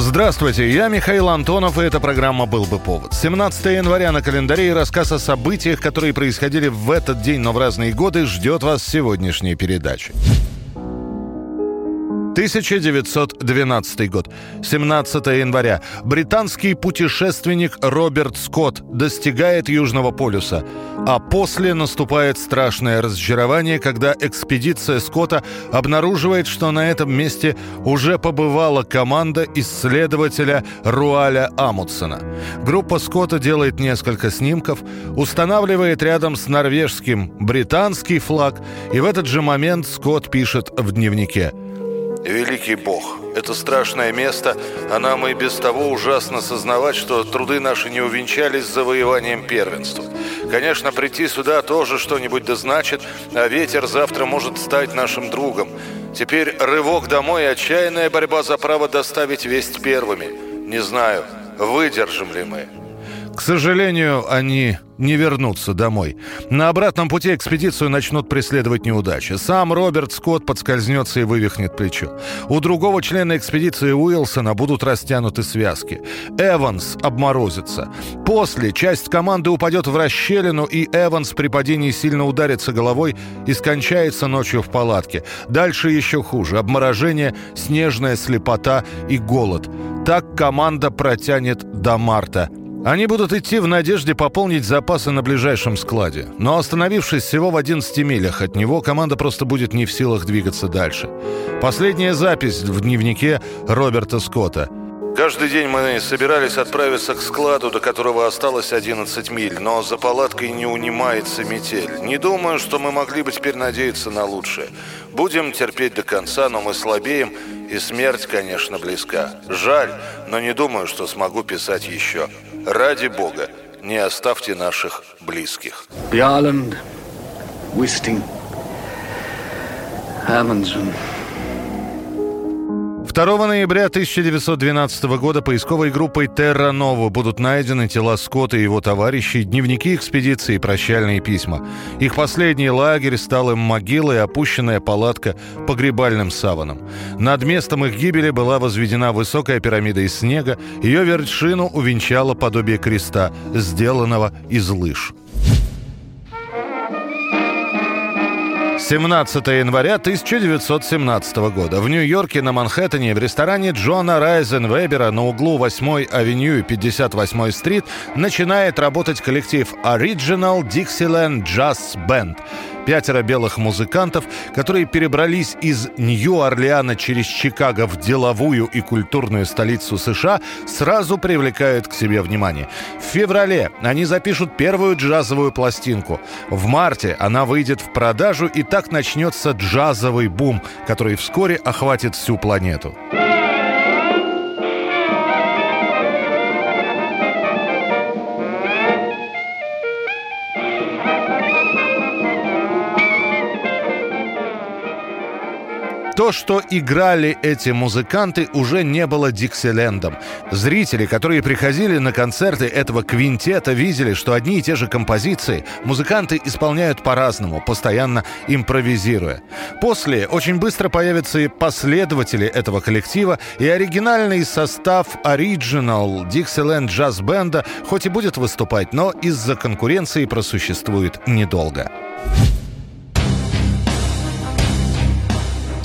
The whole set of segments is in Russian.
Здравствуйте, я Михаил Антонов, и эта программа «Был бы повод». 17 января на календаре и рассказ о событиях, которые происходили в этот день, но в разные годы, ждет вас сегодняшней передачи. 1912 год, 17 января. Британский путешественник Роберт Скотт достигает Южного полюса. А после наступает страшное разочарование, когда экспедиция Скотта обнаруживает, что на этом месте уже побывала команда исследователя Руаля Амутсона. Группа Скотта делает несколько снимков, устанавливает рядом с норвежским британский флаг, и в этот же момент Скотт пишет в дневнике – Великий Бог, это страшное место, а нам и без того ужасно сознавать, что труды наши не увенчались завоеванием первенства. Конечно, прийти сюда тоже что-нибудь да значит, а ветер завтра может стать нашим другом. Теперь рывок домой и отчаянная борьба за право доставить весть первыми. Не знаю, выдержим ли мы. К сожалению, они не вернутся домой. На обратном пути экспедицию начнут преследовать неудачи. Сам Роберт Скотт подскользнется и вывихнет плечо. У другого члена экспедиции Уилсона будут растянуты связки. Эванс обморозится. После часть команды упадет в расщелину, и Эванс при падении сильно ударится головой и скончается ночью в палатке. Дальше еще хуже. Обморожение, снежная слепота и голод. Так команда протянет до марта. Они будут идти в надежде пополнить запасы на ближайшем складе. Но остановившись всего в 11 милях от него, команда просто будет не в силах двигаться дальше. Последняя запись в дневнике Роберта Скотта. Каждый день мы собирались отправиться к складу, до которого осталось 11 миль, но за палаткой не унимается метель. Не думаю, что мы могли бы теперь надеяться на лучшее. Будем терпеть до конца, но мы слабеем, и смерть, конечно, близка. Жаль, но не думаю, что смогу писать еще. Ради Бога, не оставьте наших близких. Bjarland, Wisting, Amundsen. 2 ноября 1912 года поисковой группой Терра Нова будут найдены тела Скотта и его товарищей, дневники экспедиции и прощальные письма. Их последний лагерь стал им могилой, опущенная палатка погребальным саваном. Над местом их гибели была возведена высокая пирамида из снега, ее вершину увенчало подобие креста, сделанного из лыж. 17 января 1917 года. В Нью-Йорке на Манхэттене в ресторане Джона Райзенвебера на углу 8-й авеню и 58-й стрит начинает работать коллектив Original Dixieland Jazz Band. Пятеро белых музыкантов, которые перебрались из Нью-Орлеана через Чикаго в деловую и культурную столицу США, сразу привлекают к себе внимание. В феврале они запишут первую джазовую пластинку. В марте она выйдет в продажу, и так начнется джазовый бум, который вскоре охватит всю планету. То, что играли эти музыканты, уже не было Диксилендом. Зрители, которые приходили на концерты этого квинтета, видели, что одни и те же композиции музыканты исполняют по-разному, постоянно импровизируя. После очень быстро появятся и последователи этого коллектива, и оригинальный состав Original Dixieland Jazz Band хоть и будет выступать, но из-за конкуренции просуществует недолго.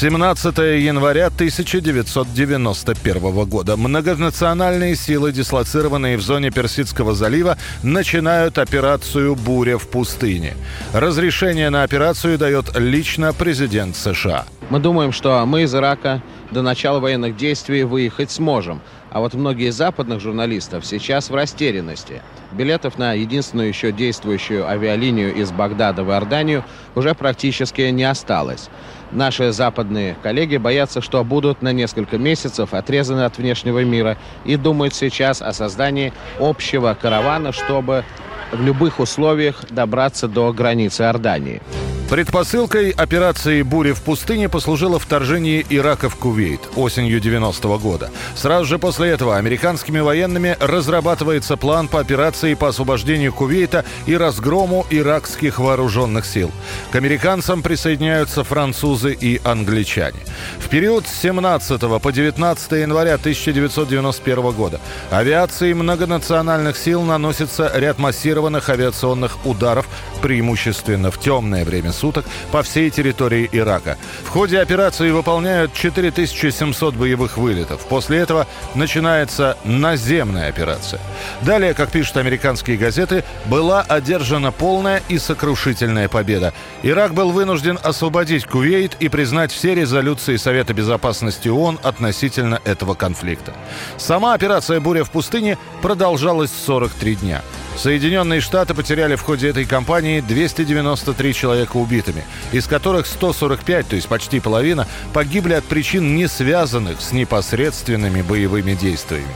17 января 1991 года. Многонациональные силы, дислоцированные в зоне Персидского залива, начинают операцию «Буря в пустыне». Разрешение на операцию дает лично президент США. Мы думаем, что мы из Ирака до начала военных действий выехать сможем. А вот многие западных журналистов сейчас в растерянности. Билетов на единственную еще действующую авиалинию из Багдада в Иорданию уже практически не осталось. Наши западные коллеги боятся, что будут на несколько месяцев отрезаны от внешнего мира и думают сейчас о создании общего каравана, чтобы в любых условиях добраться до границы Иордании. Предпосылкой операции «Буря в пустыне» послужило вторжение Ирака в Кувейт осенью 90 -го года. Сразу же после этого американскими военными разрабатывается план по операции по освобождению Кувейта и разгрому иракских вооруженных сил. К американцам присоединяются французы и англичане. В период с 17 по 19 января 1991 года авиацией многонациональных сил наносится ряд массированных авиационных ударов, преимущественно в темное время суток по всей территории Ирака. В ходе операции выполняют 4700 боевых вылетов. После этого начинается наземная операция. Далее, как пишут американские газеты, была одержана полная и сокрушительная победа. Ирак был вынужден освободить Кувейт и признать все резолюции Совета Безопасности ООН относительно этого конфликта. Сама операция «Буря в пустыне» продолжалась 43 дня. Соединенные Штаты потеряли в ходе этой кампании 293 человека убитыми, из которых 145, то есть почти половина, погибли от причин, не связанных с непосредственными боевыми действиями.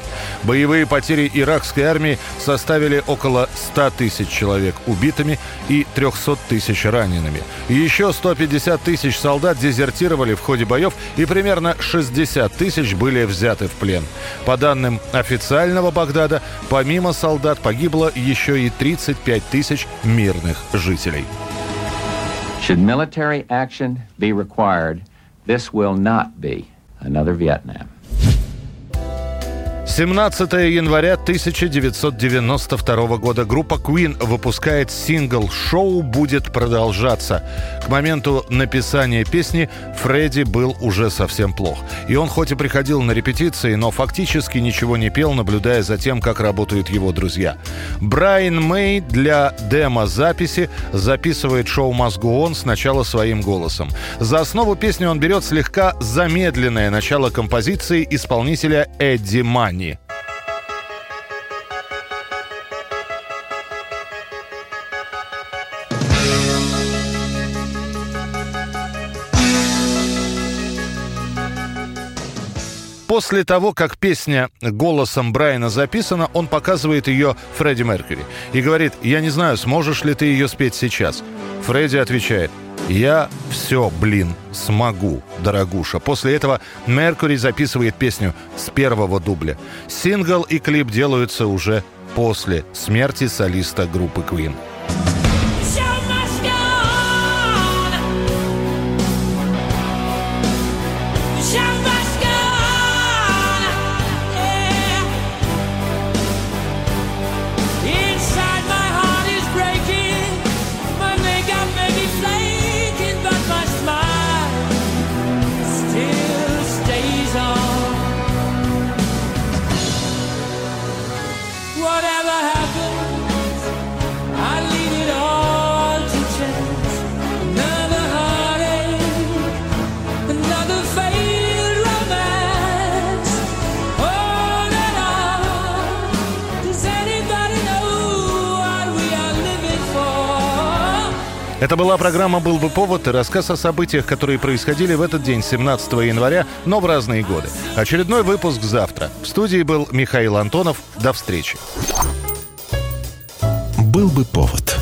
Боевые потери иракской армии составили около 100 тысяч человек убитыми и 300 тысяч ранеными. Еще 150 тысяч солдат дезертировали в ходе боев и примерно 60 тысяч были взяты в плен. По данным официального Багдада, помимо солдат погибло еще и 35 тысяч мирных жителей. Should military action be required, this will not be another Vietnam. 17 января 1992 года группа Queen выпускает сингл «Шоу будет продолжаться». К моменту написания песни Фредди был уже совсем плох. И он хоть и приходил на репетиции, но фактически ничего не пел, наблюдая за тем, как работают его друзья. Брайан Мэй для демо-записи записывает шоу «Мозгу он» сначала своим голосом. За основу песни он берет слегка замедленное начало композиции исполнителя Эдди Мани. После того, как песня голосом Брайана записана, он показывает ее Фредди Меркьюри и говорит, я не знаю, сможешь ли ты ее спеть сейчас. Фредди отвечает, я все, блин, смогу, дорогуша. После этого Меркьюри записывает песню с первого дубля. Сингл и клип делаются уже после смерти солиста группы Queen. Это была программа «Был бы повод» и рассказ о событиях, которые происходили в этот день, 17 января, но в разные годы. Очередной выпуск завтра. В студии был Михаил Антонов. До встречи. «Был бы повод»